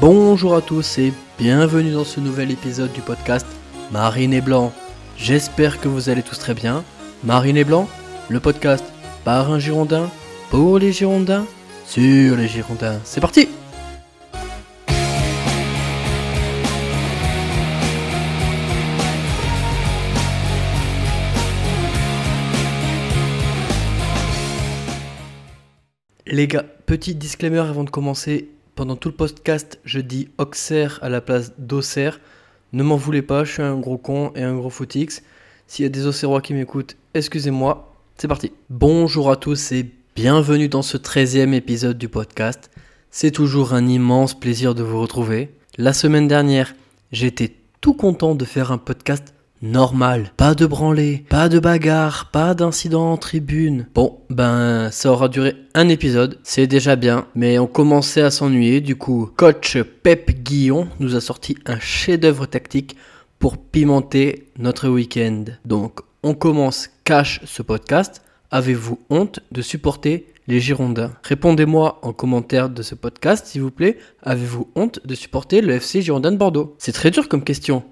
Bonjour à tous et bienvenue dans ce nouvel épisode du podcast Marine et Blanc. J'espère que vous allez tous très bien. Marine et Blanc, le podcast par un Girondin, pour les Girondins, sur les Girondins. C'est parti Les gars, petit disclaimer avant de commencer. Pendant tout le podcast, je dis Auxerre à la place d'Auxerre. Ne m'en voulez pas, je suis un gros con et un gros footix. S'il y a des Auxerrois qui m'écoutent, excusez-moi. C'est parti. Bonjour à tous et bienvenue dans ce 13e épisode du podcast. C'est toujours un immense plaisir de vous retrouver. La semaine dernière, j'étais tout content de faire un podcast normal. Pas de branlée, pas de bagarre, pas d'incident en tribune. Bon, ben ça aura duré un épisode, c'est déjà bien, mais on commençait à s'ennuyer, du coup, coach Pep Guillon nous a sorti un chef-d'œuvre tactique pour pimenter notre week-end. Donc, on commence cash ce podcast. Avez-vous honte de supporter les Girondins? Répondez-moi en commentaire de ce podcast, s'il vous plaît. Avez-vous honte de supporter le FC Girondin de Bordeaux? C'est très dur comme question.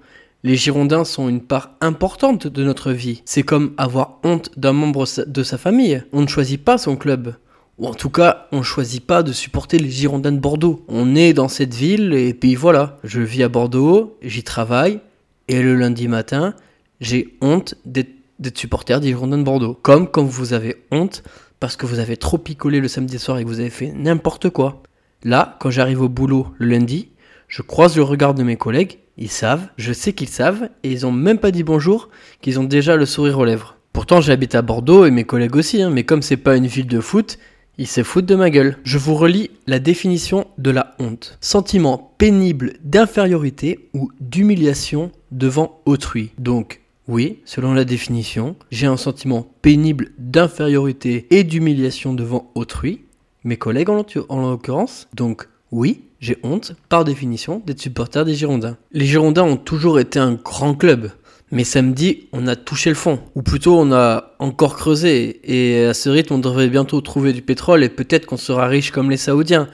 Les Girondins sont une part importante de notre vie. C'est comme avoir honte d'un membre de sa famille. On ne choisit pas son club. Ou en tout cas, on ne choisit pas de supporter les Girondins de Bordeaux. On est dans cette ville et puis voilà. Je vis à Bordeaux, j'y travaille, et le lundi matin, j'ai honte d'être supporter des Girondins de Bordeaux. Comme quand vous avez honte parce que vous avez trop picolé le samedi soir et que vous avez fait n'importe quoi. Là, quand j'arrive au boulot le lundi, je croise le regard de mes collègues ils savent, je sais qu'ils savent, et ils ont même pas dit bonjour, qu'ils ont déjà le sourire aux lèvres. Pourtant, j'habite à Bordeaux et mes collègues aussi, hein, mais comme c'est pas une ville de foot, ils se foutent de ma gueule. Je vous relis la définition de la honte. Sentiment pénible d'infériorité ou d'humiliation devant autrui. Donc, oui, selon la définition, j'ai un sentiment pénible d'infériorité et d'humiliation devant autrui, mes collègues en l'occurrence. Donc, oui, j'ai honte, par définition, d'être supporter des Girondins. Les Girondins ont toujours été un grand club. Mais samedi, on a touché le fond. Ou plutôt, on a encore creusé. Et à ce rythme, on devrait bientôt trouver du pétrole et peut-être qu'on sera riche comme les Saoudiens.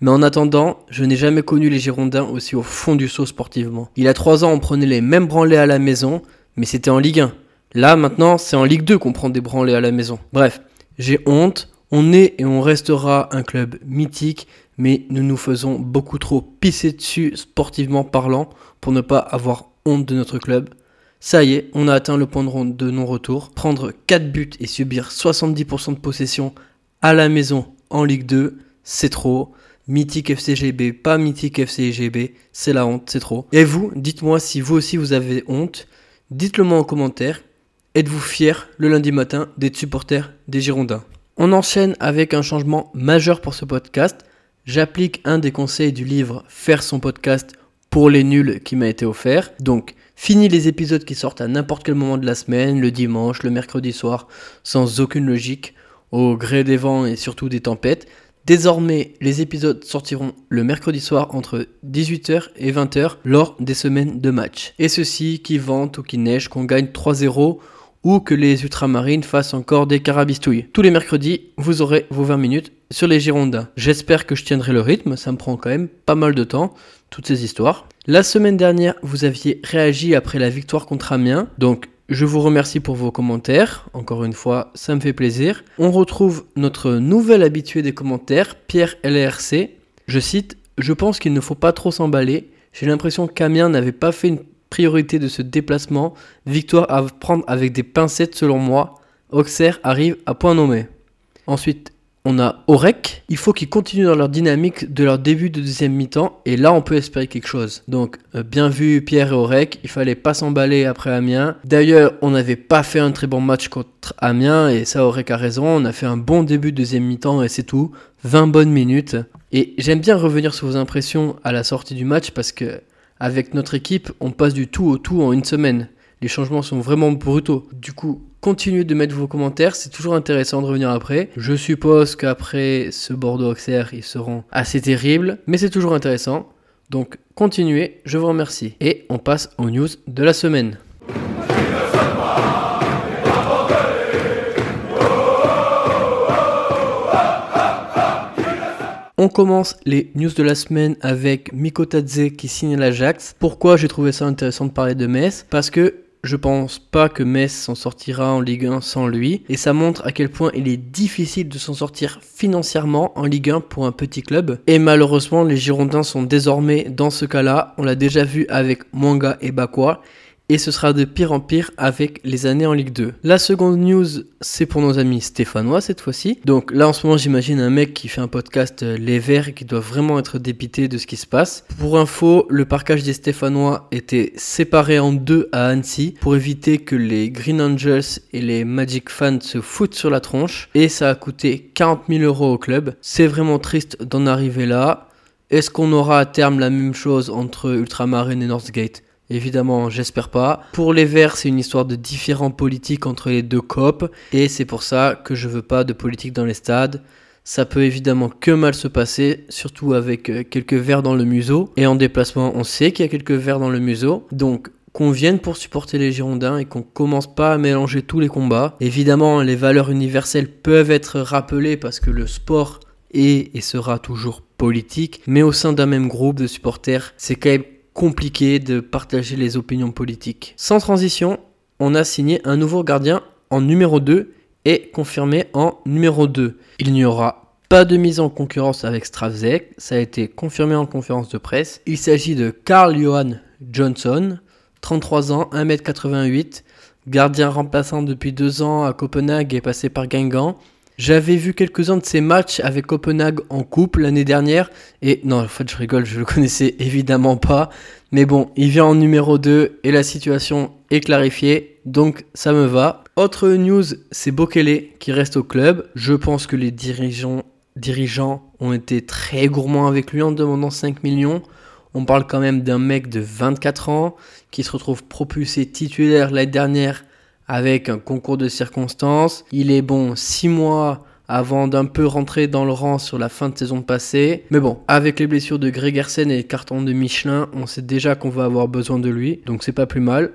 Mais en attendant, je n'ai jamais connu les Girondins aussi au fond du saut sportivement. Il y a trois ans, on prenait les mêmes branlés à la maison, mais c'était en Ligue 1. Là, maintenant, c'est en Ligue 2 qu'on prend des branlés à la maison. Bref, j'ai honte. On est et on restera un club mythique, mais nous nous faisons beaucoup trop pisser dessus sportivement parlant pour ne pas avoir honte de notre club. Ça y est, on a atteint le point de non-retour. Prendre 4 buts et subir 70% de possession à la maison en Ligue 2, c'est trop. Mythique FCGB, pas mythique FCGB, c'est la honte, c'est trop. Et vous, dites-moi si vous aussi vous avez honte. Dites-le moi en commentaire. Êtes-vous fier le lundi matin d'être supporter des Girondins? On enchaîne avec un changement majeur pour ce podcast. J'applique un des conseils du livre Faire son podcast pour les nuls qui m'a été offert. Donc, fini les épisodes qui sortent à n'importe quel moment de la semaine, le dimanche, le mercredi soir, sans aucune logique, au gré des vents et surtout des tempêtes. Désormais, les épisodes sortiront le mercredi soir entre 18h et 20h lors des semaines de match. Et ceci qui vente ou qui neige, qu'on gagne 3-0 ou que les ultramarines fassent encore des carabistouilles. Tous les mercredis, vous aurez vos 20 minutes sur les Girondins. J'espère que je tiendrai le rythme, ça me prend quand même pas mal de temps, toutes ces histoires. La semaine dernière, vous aviez réagi après la victoire contre Amiens, donc je vous remercie pour vos commentaires. Encore une fois, ça me fait plaisir. On retrouve notre nouvel habitué des commentaires, Pierre LRC. Je cite Je pense qu'il ne faut pas trop s'emballer. J'ai l'impression qu'Amiens n'avait pas fait une priorité de ce déplacement. Victoire à prendre avec des pincettes selon moi. Auxerre arrive à point nommé. Ensuite, on a Orek. Il faut qu'ils continuent dans leur dynamique de leur début de deuxième mi-temps. Et là, on peut espérer quelque chose. Donc, euh, bien vu Pierre et Orek. Il fallait pas s'emballer après Amiens. D'ailleurs, on n'avait pas fait un très bon match contre Amiens. Et ça, Orek a raison. On a fait un bon début de deuxième mi-temps et c'est tout. 20 bonnes minutes. Et j'aime bien revenir sur vos impressions à la sortie du match parce que avec notre équipe, on passe du tout au tout en une semaine. Les changements sont vraiment brutaux. Du coup, continuez de mettre vos commentaires, c'est toujours intéressant de revenir après. Je suppose qu'après ce Bordeaux-Auxerre, ils seront assez terribles, mais c'est toujours intéressant. Donc continuez, je vous remercie. Et on passe aux news de la semaine. On commence les news de la semaine avec Miko Tadze qui signe l'Ajax. Pourquoi j'ai trouvé ça intéressant de parler de Metz? Parce que je pense pas que Metz s'en sortira en Ligue 1 sans lui. Et ça montre à quel point il est difficile de s'en sortir financièrement en Ligue 1 pour un petit club. Et malheureusement, les Girondins sont désormais dans ce cas-là. On l'a déjà vu avec Mwanga et Bakwa et ce sera de pire en pire avec les années en Ligue 2. La seconde news, c'est pour nos amis stéphanois cette fois-ci. Donc là en ce moment j'imagine un mec qui fait un podcast euh, Les Verts qui doit vraiment être dépité de ce qui se passe. Pour info, le parcage des stéphanois était séparé en deux à Annecy pour éviter que les Green Angels et les Magic fans se foutent sur la tronche et ça a coûté 40 000 euros au club. C'est vraiment triste d'en arriver là. Est-ce qu'on aura à terme la même chose entre Ultramarine et Northgate? Évidemment, j'espère pas. Pour les Verts, c'est une histoire de différents politiques entre les deux COP, et c'est pour ça que je veux pas de politique dans les stades. Ça peut évidemment que mal se passer, surtout avec euh, quelques verres dans le museau. Et en déplacement, on sait qu'il y a quelques verres dans le museau. Donc, qu'on vienne pour supporter les Girondins et qu'on commence pas à mélanger tous les combats. Évidemment, les valeurs universelles peuvent être rappelées parce que le sport est et sera toujours politique, mais au sein d'un même groupe de supporters, c'est quand même compliqué de partager les opinions politiques. Sans transition, on a signé un nouveau gardien en numéro 2 et confirmé en numéro 2. Il n'y aura pas de mise en concurrence avec Stravzek, ça a été confirmé en conférence de presse. Il s'agit de Carl Johan Johnson, 33 ans, 1m88, gardien remplaçant depuis deux ans à Copenhague et passé par Guingamp. J'avais vu quelques-uns de ses matchs avec Copenhague en coupe l'année dernière. Et non, en fait, je rigole, je le connaissais évidemment pas. Mais bon, il vient en numéro 2 et la situation est clarifiée. Donc ça me va. Autre news, c'est Bokele qui reste au club. Je pense que les dirigeants, dirigeants ont été très gourmands avec lui en demandant 5 millions. On parle quand même d'un mec de 24 ans qui se retrouve propulsé titulaire l'année dernière avec un concours de circonstances. Il est bon 6 mois avant d'un peu rentrer dans le rang sur la fin de saison passée. Mais bon, avec les blessures de Gregersen et les cartons de Michelin, on sait déjà qu'on va avoir besoin de lui, donc c'est pas plus mal.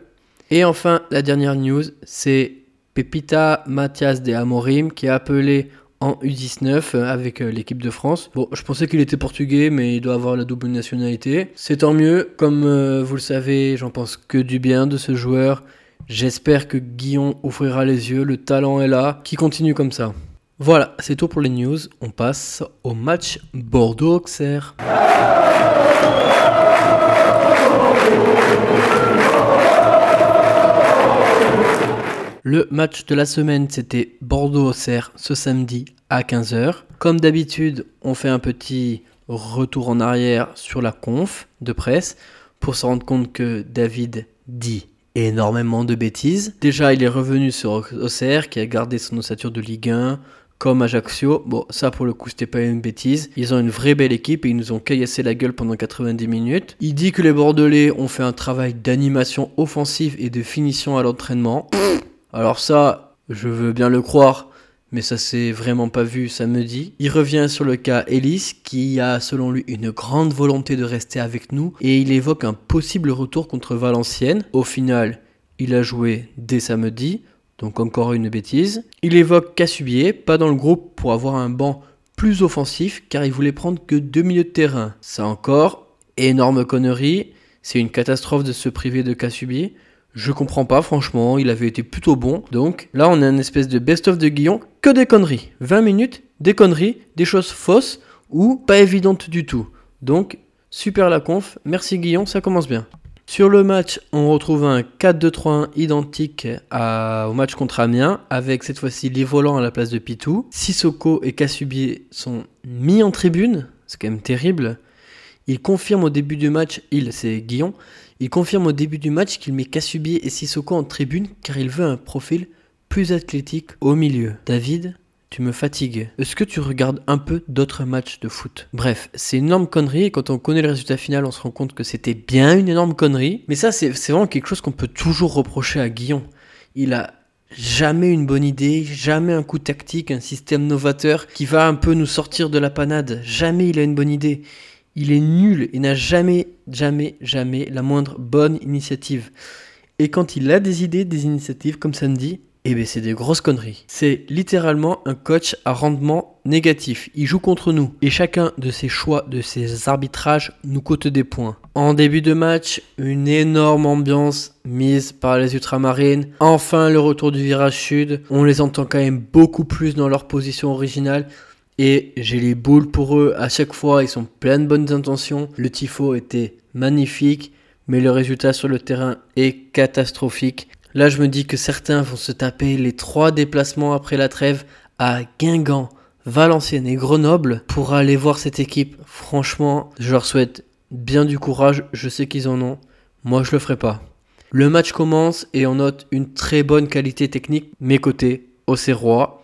Et enfin, la dernière news, c'est Pepita Mathias de Amorim qui a appelé en U19 avec euh, l'équipe de France. Bon, je pensais qu'il était portugais, mais il doit avoir la double nationalité. C'est tant mieux, comme euh, vous le savez, j'en pense que du bien de ce joueur. J'espère que Guillon ouvrira les yeux, le talent est là, qui continue comme ça. Voilà, c'est tout pour les news. On passe au match Bordeaux-Auxerre. Le match de la semaine, c'était Bordeaux-Auxerre ce samedi à 15h. Comme d'habitude, on fait un petit retour en arrière sur la conf de presse pour se rendre compte que David dit énormément de bêtises. Déjà, il est revenu sur Auxerre, qui a gardé son ossature de Ligue 1, comme Ajaccio. Bon, ça pour le coup, c'était pas une bêtise. Ils ont une vraie belle équipe et ils nous ont caillassé la gueule pendant 90 minutes. Il dit que les Bordelais ont fait un travail d'animation offensive et de finition à l'entraînement. Alors ça, je veux bien le croire, mais ça s'est vraiment pas vu samedi. Il revient sur le cas Ellis, qui a selon lui une grande volonté de rester avec nous, et il évoque un possible retour contre Valenciennes. Au final, il a joué dès samedi, donc encore une bêtise. Il évoque Cassubier, pas dans le groupe pour avoir un banc plus offensif, car il voulait prendre que deux milieux de terrain. Ça encore, énorme connerie, c'est une catastrophe de se priver de Cassubier. Je comprends pas, franchement, il avait été plutôt bon. Donc là, on a une espèce de best-of de Guillon, que des conneries. 20 minutes, des conneries, des choses fausses ou pas évidentes du tout. Donc, super la conf, merci Guillon, ça commence bien. Sur le match, on retrouve un 4-2-3-1 identique au match contre Amiens, avec cette fois-ci les volants à la place de Pitou. Sissoko et Cassubier sont mis en tribune, c'est quand même terrible. Il confirme au début du match, il, c'est Guillon, il confirme au début du match qu'il met Kassubier et Sissoko en tribune car il veut un profil plus athlétique au milieu. David, tu me fatigues. Est-ce que tu regardes un peu d'autres matchs de foot? Bref, c'est une énorme connerie et quand on connaît le résultat final, on se rend compte que c'était bien une énorme connerie. Mais ça, c'est vraiment quelque chose qu'on peut toujours reprocher à Guillon. Il a jamais une bonne idée, jamais un coup tactique, un système novateur qui va un peu nous sortir de la panade. Jamais il a une bonne idée. Il est nul et n'a jamais, jamais, jamais la moindre bonne initiative. Et quand il a des idées, des initiatives comme samedi, Eh bien, c'est des grosses conneries. C'est littéralement un coach à rendement négatif. Il joue contre nous. Et chacun de ses choix, de ses arbitrages, nous coûte des points. En début de match, une énorme ambiance mise par les ultramarines. Enfin, le retour du virage sud. On les entend quand même beaucoup plus dans leur position originale. Et j'ai les boules pour eux. À chaque fois, ils sont pleins de bonnes intentions. Le tifo était magnifique. Mais le résultat sur le terrain est catastrophique. Là, je me dis que certains vont se taper les trois déplacements après la trêve à Guingamp, Valenciennes et Grenoble pour aller voir cette équipe. Franchement, je leur souhaite bien du courage. Je sais qu'ils en ont. Moi, je le ferai pas. Le match commence et on note une très bonne qualité technique, mes côtés, au Serrois.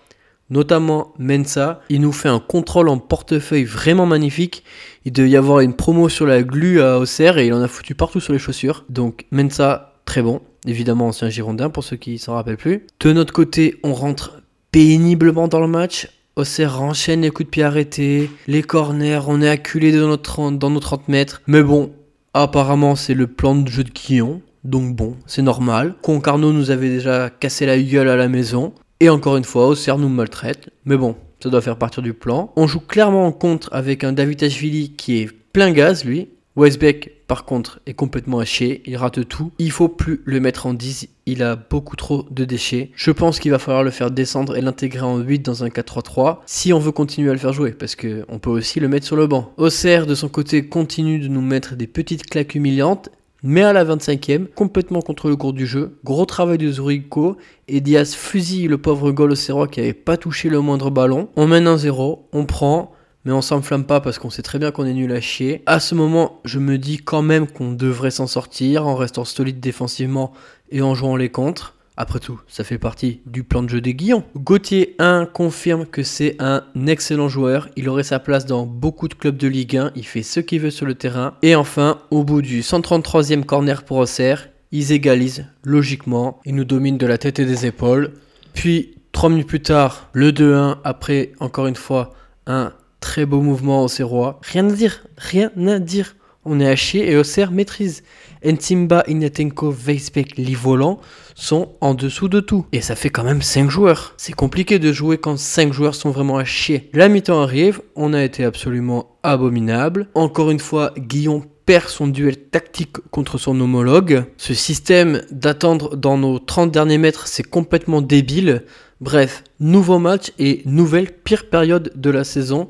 Notamment Mensa, il nous fait un contrôle en portefeuille vraiment magnifique. Il devait y avoir une promo sur la glu à Auxerre et il en a foutu partout sur les chaussures. Donc Mensa, très bon. Évidemment, ancien Girondin pour ceux qui s'en rappellent plus. De notre côté, on rentre péniblement dans le match. Auxerre enchaîne les coups de pied arrêtés, les corners, on est acculé dans nos 30, dans nos 30 mètres. Mais bon, apparemment, c'est le plan de jeu de Guillon. Donc bon, c'est normal. Concarneau nous avait déjà cassé la gueule à la maison. Et encore une fois, Auxerre nous maltraite. Mais bon, ça doit faire partie du plan. On joue clairement en contre avec un David Ashvili qui est plein gaz, lui. Westbeck, par contre, est complètement haché, il rate tout. Il faut plus le mettre en 10, il a beaucoup trop de déchets. Je pense qu'il va falloir le faire descendre et l'intégrer en 8 dans un 4-3-3 si on veut continuer à le faire jouer, parce qu'on peut aussi le mettre sur le banc. Auxerre, de son côté, continue de nous mettre des petites claques humiliantes. Mais à la 25e, complètement contre le cours du jeu, gros travail de Zurigo et Diaz fusille le pauvre au qui n'avait pas touché le moindre ballon. On mène un 0, on prend, mais on s'enflamme pas parce qu'on sait très bien qu'on est nul à chier. À ce moment, je me dis quand même qu'on devrait s'en sortir en restant solide défensivement et en jouant les contres. Après tout, ça fait partie du plan de jeu des Guillons. Gauthier 1 confirme que c'est un excellent joueur. Il aurait sa place dans beaucoup de clubs de Ligue 1. Il fait ce qu'il veut sur le terrain. Et enfin, au bout du 133e corner pour Auxerre, ils égalisent logiquement. Ils nous dominent de la tête et des épaules. Puis, 3 minutes plus tard, le 2-1 après, encore une fois, un Très beau mouvement au Serrois. Rien à dire, rien à dire. On est à chier et Auxerre maîtrise. Entimba, Ignatenko, Weisbeck, Livolan sont en dessous de tout. Et ça fait quand même 5 joueurs. C'est compliqué de jouer quand 5 joueurs sont vraiment à chier. La mi-temps arrive, on a été absolument abominable. Encore une fois, Guillaume perd son duel tactique contre son homologue. Ce système d'attendre dans nos 30 derniers mètres, c'est complètement débile. Bref, nouveau match et nouvelle pire période de la saison.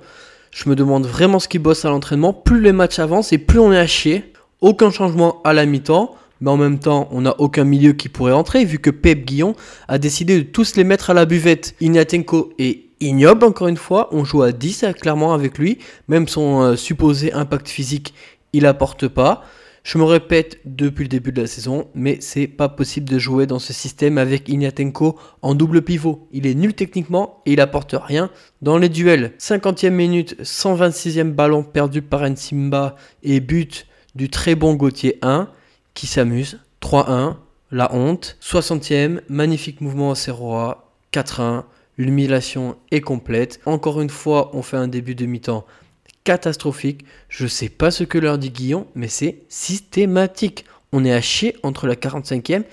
Je me demande vraiment ce qui bosse à l'entraînement. Plus les matchs avancent et plus on est à chier. Aucun changement à la mi-temps. Mais en même temps, on n'a aucun milieu qui pourrait entrer vu que Pep Guillon a décidé de tous les mettre à la buvette. Ignatenko et ignoble encore une fois. On joue à 10 clairement avec lui. Même son euh, supposé impact physique, il apporte pas. Je me répète depuis le début de la saison, mais c'est pas possible de jouer dans ce système avec Ignatenko en double pivot. Il est nul techniquement et il apporte rien dans les duels. 50e minute, 126e ballon perdu par Nsimba et but du très bon Gauthier 1 qui s'amuse. 3-1, la honte. 60e, magnifique mouvement à Serroa. 4-1, l'humiliation est complète. Encore une fois, on fait un début de mi-temps catastrophique. Je sais pas ce que leur dit Guillon, mais c'est systématique. On est à chier entre la 45e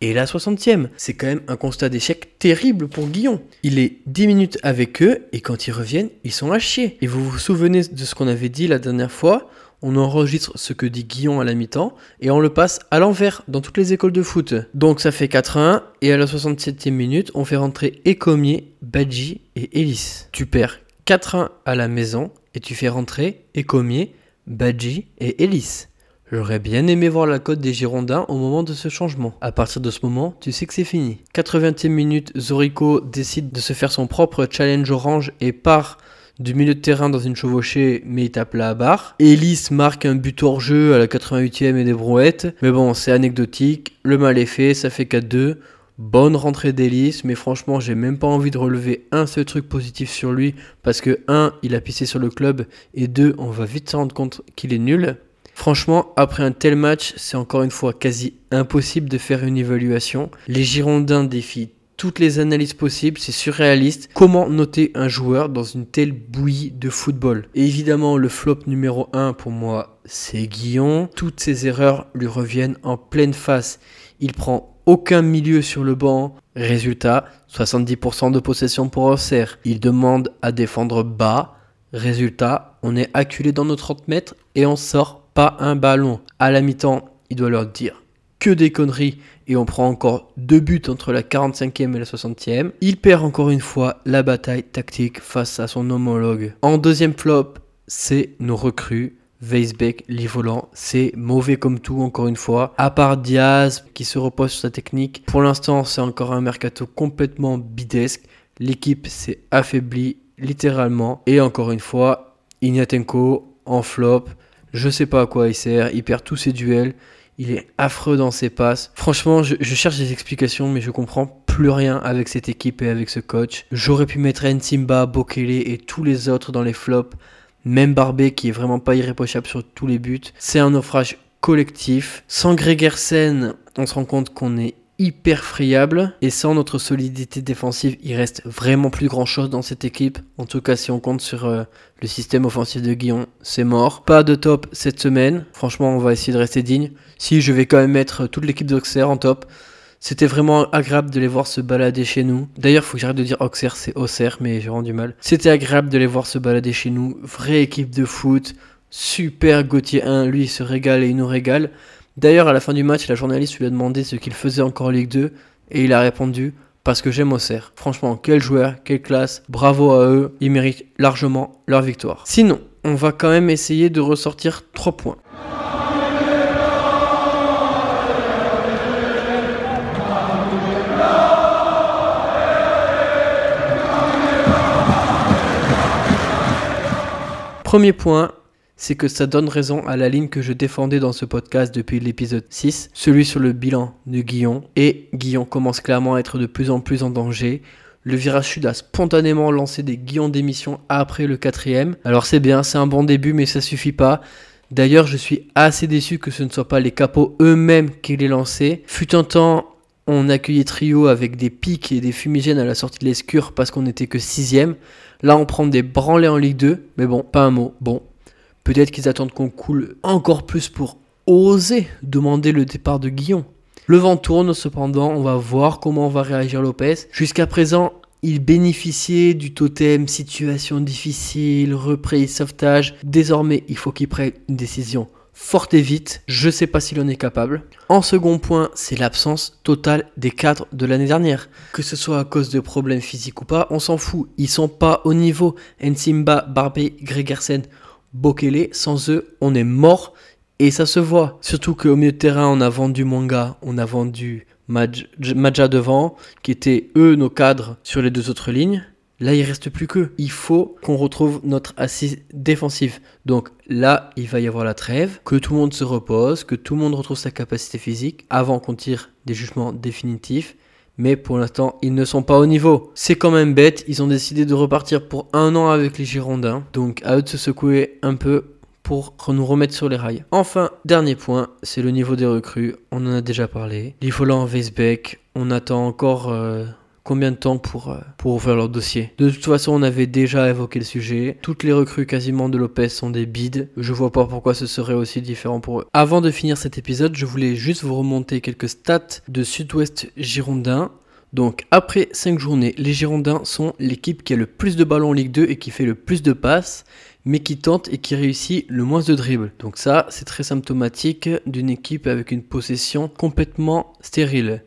et la 60e. C'est quand même un constat d'échec terrible pour Guillon. Il est 10 minutes avec eux et quand ils reviennent, ils sont à chier. Et vous vous souvenez de ce qu'on avait dit la dernière fois? On enregistre ce que dit Guillon à la mi-temps et on le passe à l'envers dans toutes les écoles de foot. Donc ça fait 4-1 et à la 67e minute, on fait rentrer Ecomier, Badji et Ellis. Tu perds 4-1 à la maison et tu fais rentrer Ecomier, Badji et Ellis. J'aurais bien aimé voir la cote des Girondins au moment de ce changement. À partir de ce moment, tu sais que c'est fini. 80e minute, Zorico décide de se faire son propre challenge orange et part du milieu de terrain dans une chevauchée, mais il tape la barre. Ellis marque un but hors jeu à la 88e et des brouettes. Mais bon, c'est anecdotique. Le mal est fait, ça fait 4-2. Bonne rentrée d'Hélice, mais franchement, j'ai même pas envie de relever un seul truc positif sur lui parce que, un, il a pissé sur le club et deux, on va vite se rendre compte qu'il est nul. Franchement, après un tel match, c'est encore une fois quasi impossible de faire une évaluation. Les Girondins défient toutes les analyses possibles, c'est surréaliste. Comment noter un joueur dans une telle bouillie de football? Évidemment, le flop numéro 1 pour moi, c'est Guillon. Toutes ses erreurs lui reviennent en pleine face. Il prend aucun milieu sur le banc. Résultat, 70% de possession pour Auxerre. Ils demandent à défendre bas. Résultat, on est acculé dans nos 30 mètres et on sort pas un ballon. À la mi-temps, il doit leur dire que des conneries et on prend encore deux buts entre la 45e et la 60e. Il perd encore une fois la bataille tactique face à son homologue. En deuxième flop, c'est nos recrues. Weisbeck, Livolant, c'est mauvais comme tout encore une fois. À part Diaz qui se repose sur sa technique, pour l'instant c'est encore un mercato complètement bidesque. L'équipe s'est affaiblie littéralement. Et encore une fois, Ignatenko en flop. Je sais pas à quoi il sert. Il perd tous ses duels. Il est affreux dans ses passes. Franchement, je, cherche des explications, mais je comprends plus rien avec cette équipe et avec ce coach. J'aurais pu mettre Nsimba, Bokele et tous les autres dans les flops. Même Barbé qui est vraiment pas irréprochable sur tous les buts. C'est un naufrage collectif. Sans Gregersen, on se rend compte qu'on est hyper friable et sans notre solidité défensive, il reste vraiment plus grand chose dans cette équipe. En tout cas, si on compte sur euh, le système offensif de Guillon, c'est mort. Pas de top cette semaine. Franchement, on va essayer de rester digne. Si je vais quand même mettre toute l'équipe d'Auxerre en top. C'était vraiment agréable de les voir se balader chez nous. D'ailleurs, faut que j'arrête de dire Auxerre, c'est Auxerre, mais j'ai rendu mal. C'était agréable de les voir se balader chez nous. Vraie équipe de foot. Super Gauthier 1, lui il se régale et il nous régale. D'ailleurs, à la fin du match, la journaliste lui a demandé ce qu'il faisait encore en Ligue 2 et il a répondu parce que j'aime Auxerre. Franchement, quel joueur, quelle classe, bravo à eux, ils méritent largement leur victoire. Sinon, on va quand même essayer de ressortir 3 points. Premier point, c'est que ça donne raison à la ligne que je défendais dans ce podcast depuis l'épisode 6, celui sur le bilan de Guillon. Et Guillon commence clairement à être de plus en plus en danger. Le virage sud a spontanément lancé des guillons d'émission après le quatrième. Alors c'est bien, c'est un bon début, mais ça suffit pas. D'ailleurs, je suis assez déçu que ce ne soit pas les capots eux-mêmes qui les lancé. Fut un temps, on accueillait Trio avec des pics et des fumigènes à la sortie de l'escure parce qu'on n'était que sixième. Là, on prend des branlés en Ligue 2, mais bon, pas un mot. Bon, Peut-être qu'ils attendent qu'on coule encore plus pour oser demander le départ de Guillon. Le vent tourne cependant, on va voir comment va réagir Lopez. Jusqu'à présent, il bénéficiait du totem situation difficile, reprise, sauvetage. Désormais, il faut qu'il prenne une décision forte et vite. Je ne sais pas s'il en est capable. En second point, c'est l'absence totale des cadres de l'année dernière. Que ce soit à cause de problèmes physiques ou pas, on s'en fout. Ils sont pas au niveau. Nsimba, Barbé, Gregersen Bokele, sans eux, on est mort et ça se voit. Surtout qu'au milieu de terrain, on a vendu Manga, on a vendu Maja devant, qui étaient eux nos cadres sur les deux autres lignes. Là, il reste plus qu'eux. Il faut qu'on retrouve notre assise défensive. Donc là, il va y avoir la trêve, que tout le monde se repose, que tout le monde retrouve sa capacité physique avant qu'on tire des jugements définitifs mais pour l'instant, ils ne sont pas au niveau. C'est quand même bête, ils ont décidé de repartir pour un an avec les Girondins, donc à eux de se secouer un peu pour nous remettre sur les rails. Enfin, dernier point, c'est le niveau des recrues. On en a déjà parlé. Lifolan, Weisbeck, on attend encore euh, combien de temps pour, euh, pour ouvrir leur dossier. De toute façon, on avait déjà évoqué le sujet. Toutes les recrues quasiment de Lopez sont des bides. Je vois pas pourquoi ce serait aussi différent pour eux. Avant de finir cet épisode, je voulais juste vous remonter quelques stats de Sud-Ouest Girondin. Donc après 5 journées, les Girondins sont l'équipe qui a le plus de ballons en Ligue 2 et qui fait le plus de passes, mais qui tente et qui réussit le moins de dribbles. Donc ça, c'est très symptomatique d'une équipe avec une possession complètement stérile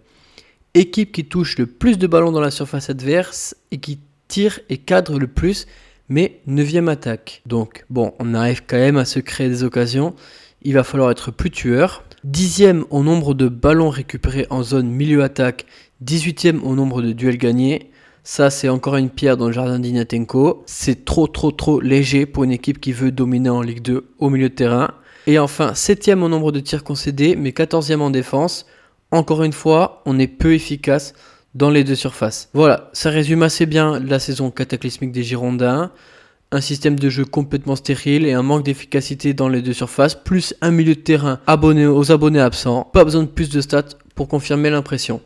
équipe qui touche le plus de ballons dans la surface adverse et qui tire et cadre le plus, mais 9 attaque. Donc bon, on arrive quand même à se créer des occasions. Il va falloir être plus tueur. Dixième au nombre de ballons récupérés en zone milieu attaque, 18e au nombre de duels gagnés. Ça, c'est encore une pierre dans le jardin d'Ignatenko. C'est trop, trop, trop léger pour une équipe qui veut dominer en Ligue 2 au milieu de terrain. Et enfin, 7 au nombre de tirs concédés, mais 14e en défense. Encore une fois, on est peu efficace dans les deux surfaces. Voilà, ça résume assez bien la saison cataclysmique des Girondins. Un système de jeu complètement stérile et un manque d'efficacité dans les deux surfaces, plus un milieu de terrain abonné aux abonnés absents. Pas besoin de plus de stats pour confirmer l'impression.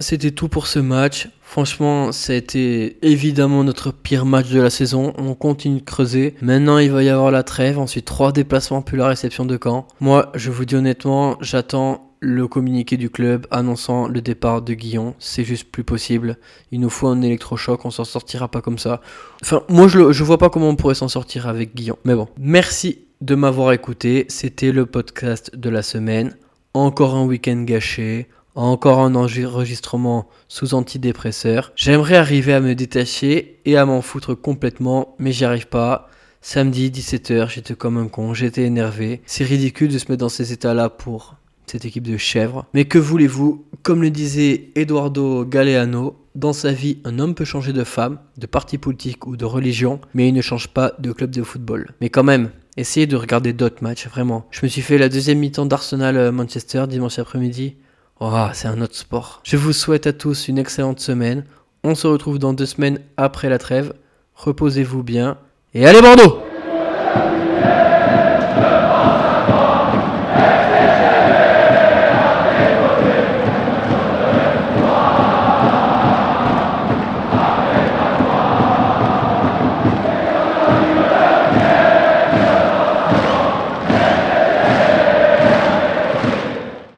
C'était tout pour ce match. Franchement, ça a été évidemment notre pire match de la saison. On continue de creuser. Maintenant, il va y avoir la trêve. Ensuite, trois déplacements puis la réception de Caen. Moi, je vous dis honnêtement, j'attends le communiqué du club annonçant le départ de Guillon. C'est juste plus possible. Il nous faut un électrochoc, on s'en sortira pas comme ça. Enfin, moi je, je vois pas comment on pourrait s'en sortir avec Guillon. Mais bon, merci de m'avoir écouté. C'était le podcast de la semaine. Encore un week-end gâché. Encore un enregistrement sous antidépresseur. J'aimerais arriver à me détacher et à m'en foutre complètement, mais j'y arrive pas. Samedi 17h, j'étais comme un con, j'étais énervé. C'est ridicule de se mettre dans ces états-là pour cette équipe de chèvres. Mais que voulez-vous? Comme le disait Eduardo Galeano, dans sa vie, un homme peut changer de femme, de parti politique ou de religion, mais il ne change pas de club de football. Mais quand même, essayez de regarder d'autres matchs, vraiment. Je me suis fait la deuxième mi-temps d'Arsenal-Manchester dimanche après-midi. Oh, c'est un autre sport. Je vous souhaite à tous une excellente semaine. On se retrouve dans deux semaines après la trêve. Reposez-vous bien. Et allez Bordeaux